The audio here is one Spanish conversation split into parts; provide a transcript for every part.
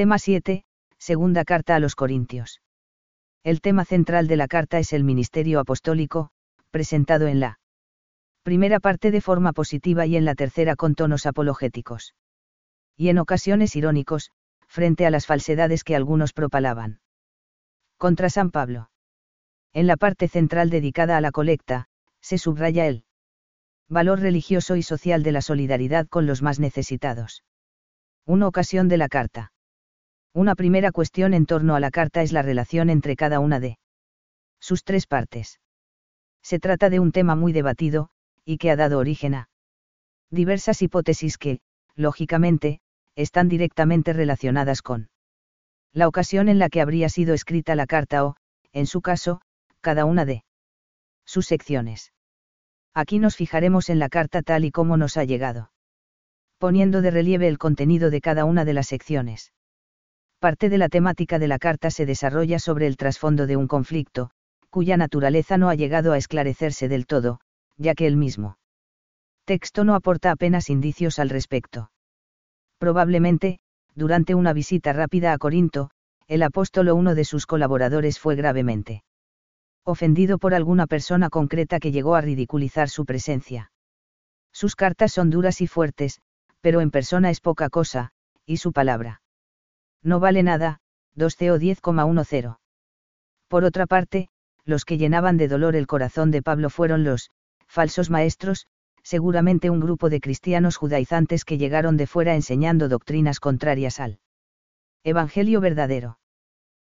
Tema 7, Segunda Carta a los Corintios. El tema central de la carta es el ministerio apostólico, presentado en la primera parte de forma positiva y en la tercera con tonos apologéticos. Y en ocasiones irónicos, frente a las falsedades que algunos propalaban. Contra San Pablo. En la parte central dedicada a la colecta, se subraya el valor religioso y social de la solidaridad con los más necesitados. Una ocasión de la carta. Una primera cuestión en torno a la carta es la relación entre cada una de sus tres partes. Se trata de un tema muy debatido, y que ha dado origen a diversas hipótesis que, lógicamente, están directamente relacionadas con la ocasión en la que habría sido escrita la carta o, en su caso, cada una de sus secciones. Aquí nos fijaremos en la carta tal y como nos ha llegado. Poniendo de relieve el contenido de cada una de las secciones. Parte de la temática de la carta se desarrolla sobre el trasfondo de un conflicto, cuya naturaleza no ha llegado a esclarecerse del todo, ya que el mismo texto no aporta apenas indicios al respecto. Probablemente, durante una visita rápida a Corinto, el apóstol o uno de sus colaboradores fue gravemente ofendido por alguna persona concreta que llegó a ridiculizar su presencia. Sus cartas son duras y fuertes, pero en persona es poca cosa, y su palabra. No vale nada, 2 CO 10,10. Por otra parte, los que llenaban de dolor el corazón de Pablo fueron los, falsos maestros, seguramente un grupo de cristianos judaizantes que llegaron de fuera enseñando doctrinas contrarias al Evangelio verdadero.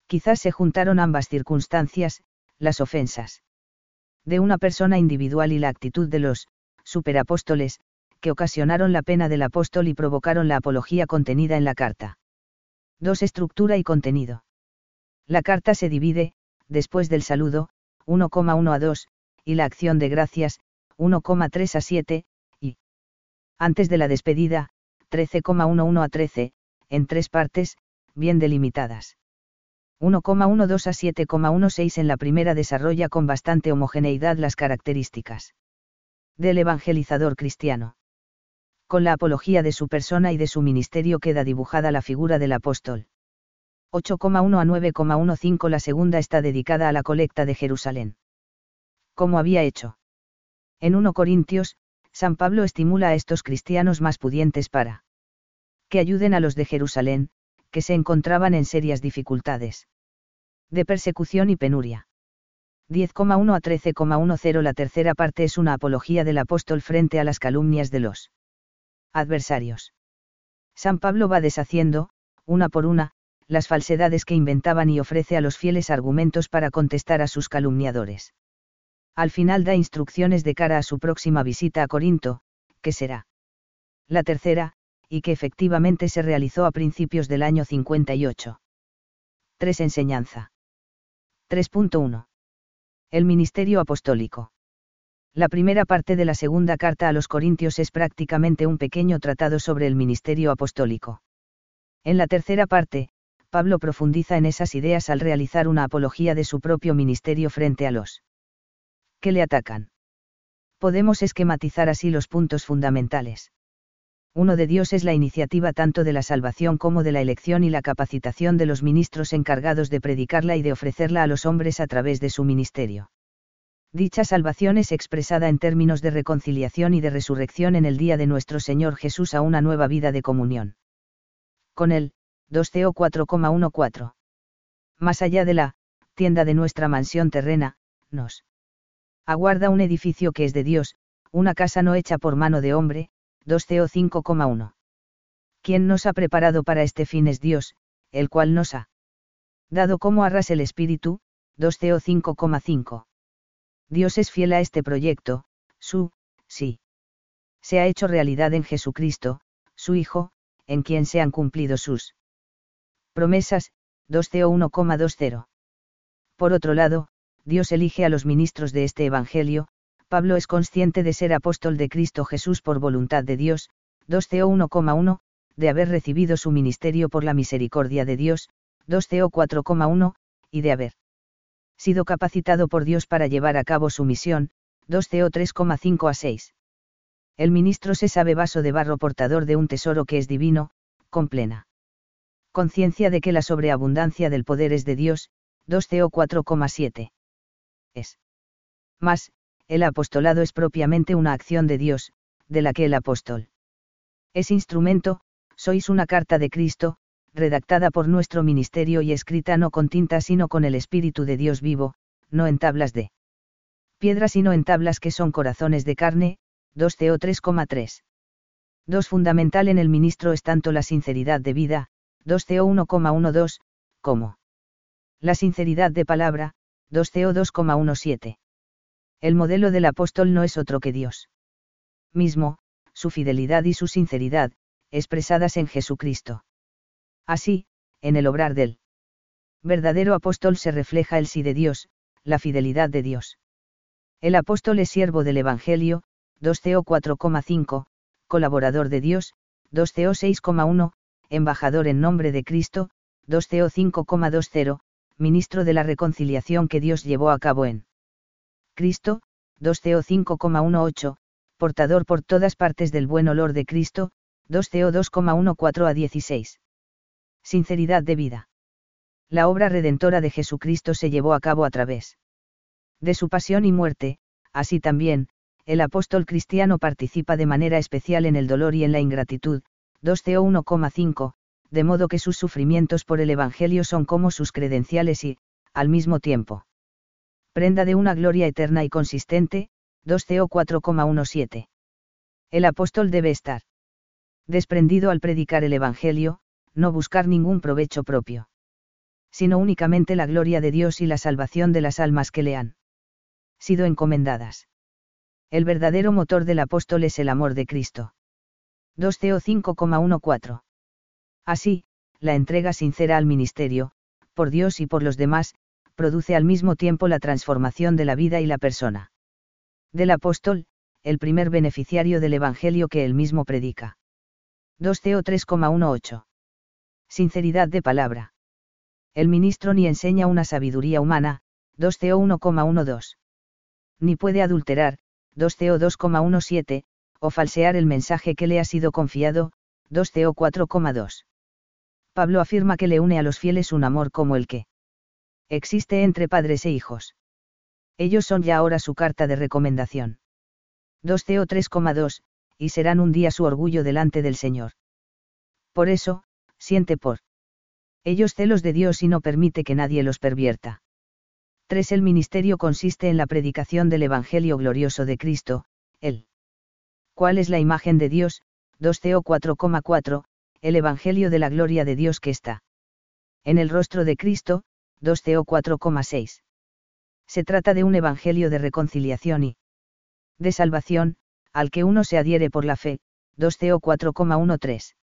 Quizás se juntaron ambas circunstancias, las ofensas de una persona individual y la actitud de los superapóstoles, que ocasionaron la pena del apóstol y provocaron la apología contenida en la carta. 2. Estructura y contenido. La carta se divide, después del saludo, 1,1 a 2, y la acción de gracias, 1,3 a 7, y antes de la despedida, 13,11 a 13, en tres partes, bien delimitadas. 1,12 a 7,16 en la primera desarrolla con bastante homogeneidad las características del evangelizador cristiano. Con la apología de su persona y de su ministerio queda dibujada la figura del apóstol. 8,1 a 9,15 La segunda está dedicada a la colecta de Jerusalén. Como había hecho. En 1 Corintios, San Pablo estimula a estos cristianos más pudientes para que ayuden a los de Jerusalén, que se encontraban en serias dificultades de persecución y penuria. 10,1 a 13,10 La tercera parte es una apología del apóstol frente a las calumnias de los adversarios. San Pablo va deshaciendo, una por una, las falsedades que inventaban y ofrece a los fieles argumentos para contestar a sus calumniadores. Al final da instrucciones de cara a su próxima visita a Corinto, que será la tercera, y que efectivamente se realizó a principios del año 58. 3. Enseñanza. 3.1. El Ministerio Apostólico. La primera parte de la segunda carta a los Corintios es prácticamente un pequeño tratado sobre el ministerio apostólico. En la tercera parte, Pablo profundiza en esas ideas al realizar una apología de su propio ministerio frente a los que le atacan. Podemos esquematizar así los puntos fundamentales uno de Dios es la iniciativa tanto de la salvación como de la elección y la capacitación de los ministros encargados de predicarla y de ofrecerla a los hombres a través de su ministerio. Dicha salvación es expresada en términos de reconciliación y de resurrección en el día de nuestro Señor Jesús a una nueva vida de comunión. Con él, 2 CO 4,14. Más allá de la tienda de nuestra mansión terrena, nos aguarda un edificio que es de Dios, una casa no hecha por mano de hombre, 2 CO 5,1. Quien nos ha preparado para este fin es Dios, el cual nos ha dado como arras el Espíritu, 2 CO 5,5. Dios es fiel a este proyecto, su, sí. Se ha hecho realidad en Jesucristo, su Hijo, en quien se han cumplido sus promesas, 2 CO 1,20. Por otro lado, Dios elige a los ministros de este Evangelio, Pablo es consciente de ser apóstol de Cristo Jesús por voluntad de Dios, 2 CO 1,1, de haber recibido su ministerio por la misericordia de Dios, 2 CO 4,1, y de haber sido capacitado por Dios para llevar a cabo su misión, 2 CO 3,5 a 6. El ministro se sabe vaso de barro portador de un tesoro que es divino, con plena Conciencia de que la sobreabundancia del poder es de Dios, 2 CO 4,7. Es. Más, el apostolado es propiamente una acción de Dios, de la que el apóstol es instrumento, sois una carta de Cristo, redactada por nuestro ministerio y escrita no con tinta sino con el Espíritu de Dios vivo, no en tablas de piedra sino en tablas que son corazones de carne, 2 CO 3,3. 2 Fundamental en el ministro es tanto la sinceridad de vida, 2 CO 1,12, como la sinceridad de palabra, 2 CO 2,17. El modelo del apóstol no es otro que Dios mismo, su fidelidad y su sinceridad, expresadas en Jesucristo. Así, en el obrar del verdadero apóstol se refleja el sí de Dios, la fidelidad de Dios. El apóstol es siervo del Evangelio, 2 CO 4,5, colaborador de Dios, 2 CO 6,1, embajador en nombre de Cristo, 2 CO 5,20, ministro de la reconciliación que Dios llevó a cabo en Cristo, 2 CO 5,18, portador por todas partes del buen olor de Cristo, 2 CO 2,14 a 16. Sinceridad de vida. La obra redentora de Jesucristo se llevó a cabo a través de su pasión y muerte, así también, el apóstol cristiano participa de manera especial en el dolor y en la ingratitud, 2 CO 1,5, de modo que sus sufrimientos por el Evangelio son como sus credenciales y, al mismo tiempo, prenda de una gloria eterna y consistente, 2 CO 4,17. El apóstol debe estar desprendido al predicar el Evangelio, no buscar ningún provecho propio, sino únicamente la gloria de Dios y la salvación de las almas que le han sido encomendadas. El verdadero motor del apóstol es el amor de Cristo. 2 CO 5,14. Así, la entrega sincera al ministerio, por Dios y por los demás, produce al mismo tiempo la transformación de la vida y la persona. Del apóstol, el primer beneficiario del Evangelio que él mismo predica. 2 CO 3,18. Sinceridad de palabra. El ministro ni enseña una sabiduría humana, 2 CO 1,12. Ni puede adulterar, 2 CO 2,17, o falsear el mensaje que le ha sido confiado, 2 CO 4,2. Pablo afirma que le une a los fieles un amor como el que existe entre padres e hijos. Ellos son ya ahora su carta de recomendación. 2 CO 3,2, y serán un día su orgullo delante del Señor. Por eso, siente por ellos celos de Dios y no permite que nadie los pervierta. 3. El ministerio consiste en la predicación del Evangelio glorioso de Cristo, el cuál es la imagen de Dios, 2 CO 4,4, el Evangelio de la gloria de Dios que está en el rostro de Cristo, 2 CO 4,6. Se trata de un Evangelio de reconciliación y de salvación, al que uno se adhiere por la fe, 2 CO 4,13.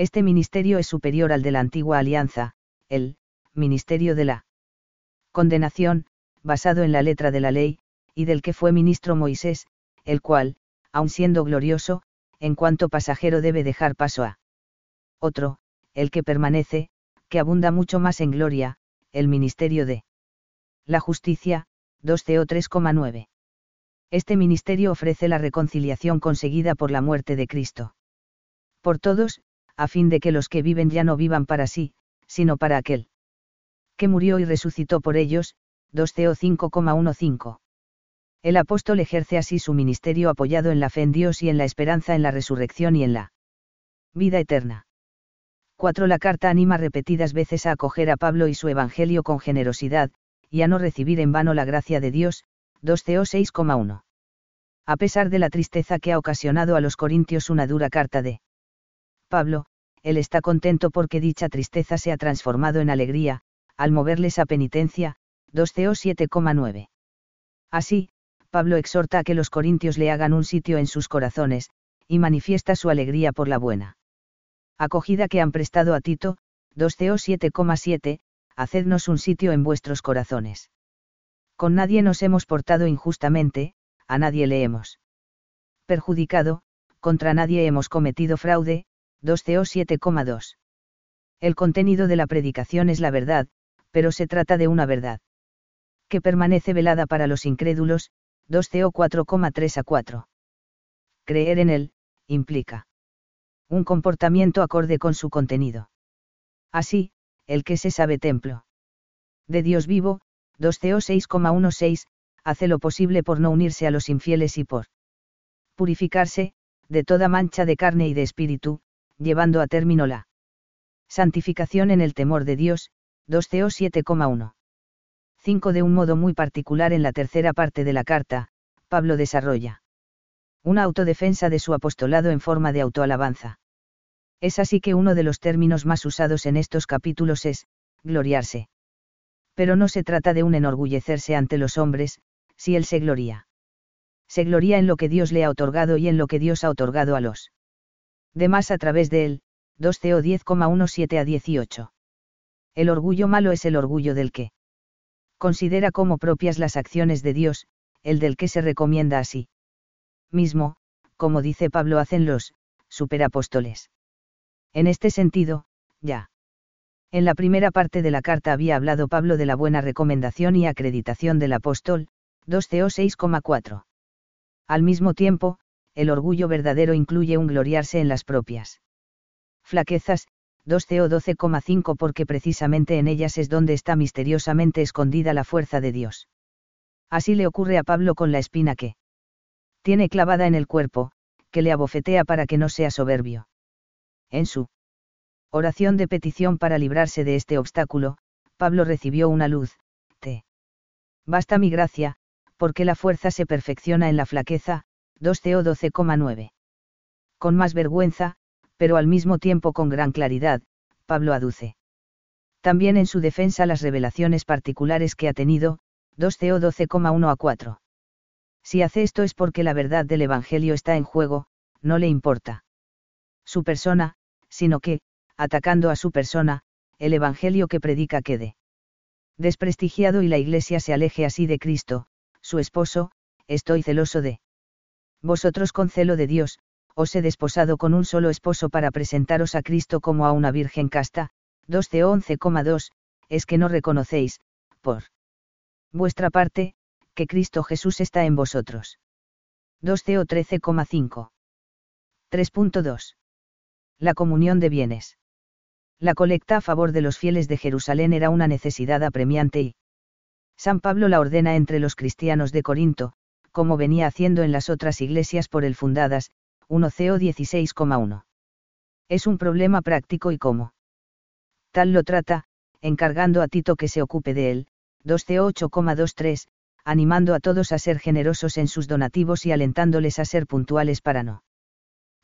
Este ministerio es superior al de la antigua alianza, el ministerio de la condenación, basado en la letra de la ley, y del que fue ministro Moisés, el cual, aun siendo glorioso, en cuanto pasajero debe dejar paso a otro, el que permanece, que abunda mucho más en gloria, el ministerio de la justicia, 2 CO 3,9. Este ministerio ofrece la reconciliación conseguida por la muerte de Cristo. Por todos, a fin de que los que viven ya no vivan para sí, sino para aquel que murió y resucitó por ellos, 2 CO 5,15. El apóstol ejerce así su ministerio apoyado en la fe en Dios y en la esperanza en la resurrección y en la vida eterna. 4. La carta anima repetidas veces a acoger a Pablo y su evangelio con generosidad, y a no recibir en vano la gracia de Dios, 2 CO 6,1. A pesar de la tristeza que ha ocasionado a los corintios una dura carta de Pablo, él está contento porque dicha tristeza se ha transformado en alegría, al moverles a penitencia, 2 CO 7,9. Así, Pablo exhorta a que los corintios le hagan un sitio en sus corazones, y manifiesta su alegría por la buena acogida que han prestado a Tito, 2 CO 7,7, hacednos un sitio en vuestros corazones. Con nadie nos hemos portado injustamente, a nadie le hemos perjudicado, contra nadie hemos cometido fraude, 2 CO 7,2. El contenido de la predicación es la verdad, pero se trata de una verdad que permanece velada para los incrédulos, 2 CO 4,3 a 4. Creer en él, implica un comportamiento acorde con su contenido. Así, el que se sabe templo de Dios vivo, 2 CO 6,16, hace lo posible por no unirse a los infieles y por purificarse, de toda mancha de carne y de espíritu, llevando a término la santificación en el temor de Dios, 2 CO 7,1. 5. De un modo muy particular en la tercera parte de la carta, Pablo desarrolla una autodefensa de su apostolado en forma de autoalabanza. Es así que uno de los términos más usados en estos capítulos es, gloriarse. Pero no se trata de un enorgullecerse ante los hombres, si él se gloria. Se gloria en lo que Dios le ha otorgado y en lo que Dios ha otorgado a los demás a través de él, 2 CO 10,17 a 18. El orgullo malo es el orgullo del que considera como propias las acciones de Dios, el del que se recomienda así. Mismo, como dice Pablo hacen los superapóstoles. En este sentido, ya. En la primera parte de la carta había hablado Pablo de la buena recomendación y acreditación del apóstol, 2 CO 6,4. Al mismo tiempo, el orgullo verdadero incluye un gloriarse en las propias flaquezas, 2 CO 12,5 porque precisamente en ellas es donde está misteriosamente escondida la fuerza de Dios. Así le ocurre a Pablo con la espina que tiene clavada en el cuerpo, que le abofetea para que no sea soberbio. En su oración de petición para librarse de este obstáculo, Pablo recibió una luz, te. Basta mi gracia, porque la fuerza se perfecciona en la flaqueza, 2 CO 12,9. Con más vergüenza, pero al mismo tiempo con gran claridad, Pablo aduce. También en su defensa las revelaciones particulares que ha tenido, 2 CO 12,1 a 4. Si hace esto es porque la verdad del Evangelio está en juego, no le importa su persona, sino que, atacando a su persona, el Evangelio que predica quede desprestigiado y la Iglesia se aleje así de Cristo, su esposo, estoy celoso de vosotros con celo de Dios, os he desposado con un solo esposo para presentaros a Cristo como a una virgen casta, 2 CO 11,2, es que no reconocéis, por vuestra parte, que Cristo Jesús está en vosotros. 2 CO 13,5. 3.2. La comunión de bienes. La colecta a favor de los fieles de Jerusalén era una necesidad apremiante y San Pablo la ordena entre los cristianos de Corinto, como venía haciendo en las otras iglesias por él fundadas, 1 CO 16,1. Es un problema práctico y como tal lo trata, encargando a Tito que se ocupe de él, 2 CO 8,23, animando a todos a ser generosos en sus donativos y alentándoles a ser puntuales para no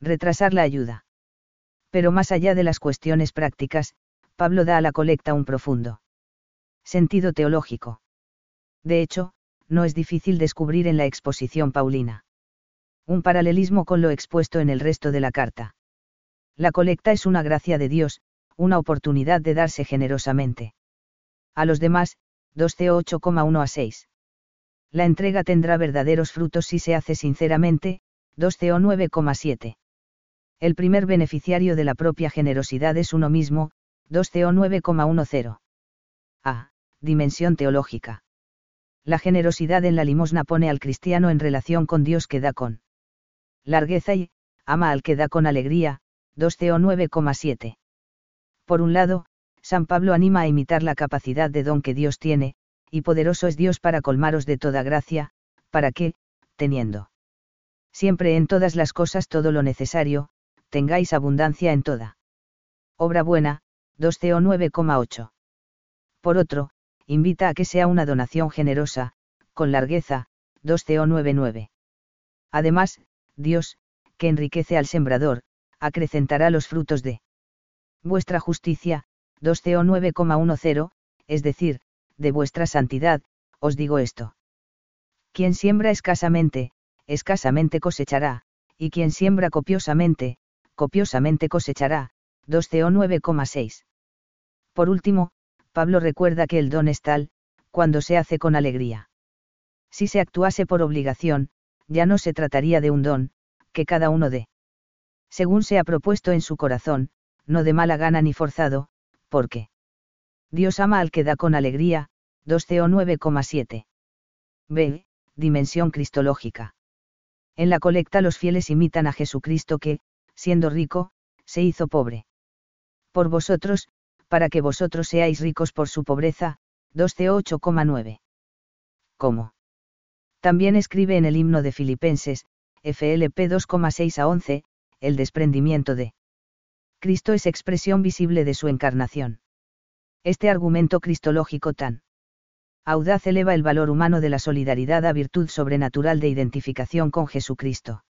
retrasar la ayuda. Pero más allá de las cuestiones prácticas, Pablo da a la colecta un profundo sentido teológico. De hecho, no es difícil descubrir en la exposición paulina un paralelismo con lo expuesto en el resto de la carta. La colecta es una gracia de Dios, una oportunidad de darse generosamente. A los demás, 2CO 8,1 a 6. La entrega tendrá verdaderos frutos si se hace sinceramente, 2CO 9,7. El primer beneficiario de la propia generosidad es uno mismo, 2CO 9,10. A. Dimensión teológica. La generosidad en la limosna pone al cristiano en relación con Dios que da con largueza y, ama al que da con alegría, 2CO 9,7. Por un lado, San Pablo anima a imitar la capacidad de don que Dios tiene, y poderoso es Dios para colmaros de toda gracia, para que, teniendo siempre en todas las cosas todo lo necesario, tengáis abundancia en toda. Obra buena, 2 CO 9,8. Por otro, invita a que sea una donación generosa, con largueza, 2 CO 9,9. Además, Dios, que enriquece al sembrador, acrecentará los frutos de vuestra justicia, 2 CO 9,10, es decir, de vuestra santidad, os digo esto. Quien siembra escasamente, escasamente cosechará, y quien siembra copiosamente, copiosamente cosechará, 2 CO 9,6. Por último, Pablo recuerda que el don es tal, cuando se hace con alegría. Si se actuase por obligación, ya no se trataría de un don, que cada uno dé. Según se ha propuesto en su corazón, no de mala gana ni forzado, porque Dios ama al que da con alegría, 2 CO 9,7. B. Dimensión cristológica. En la colecta los fieles imitan a Jesucristo que, siendo rico, se hizo pobre. Por vosotros, para que vosotros seáis ricos por su pobreza, 2C8,9. ¿Cómo? También escribe en el himno de Filipenses, FLP 2,6 a 11, el desprendimiento de Cristo es expresión visible de su encarnación. Este argumento cristológico tan audaz eleva el valor humano de la solidaridad a virtud sobrenatural de identificación con Jesucristo.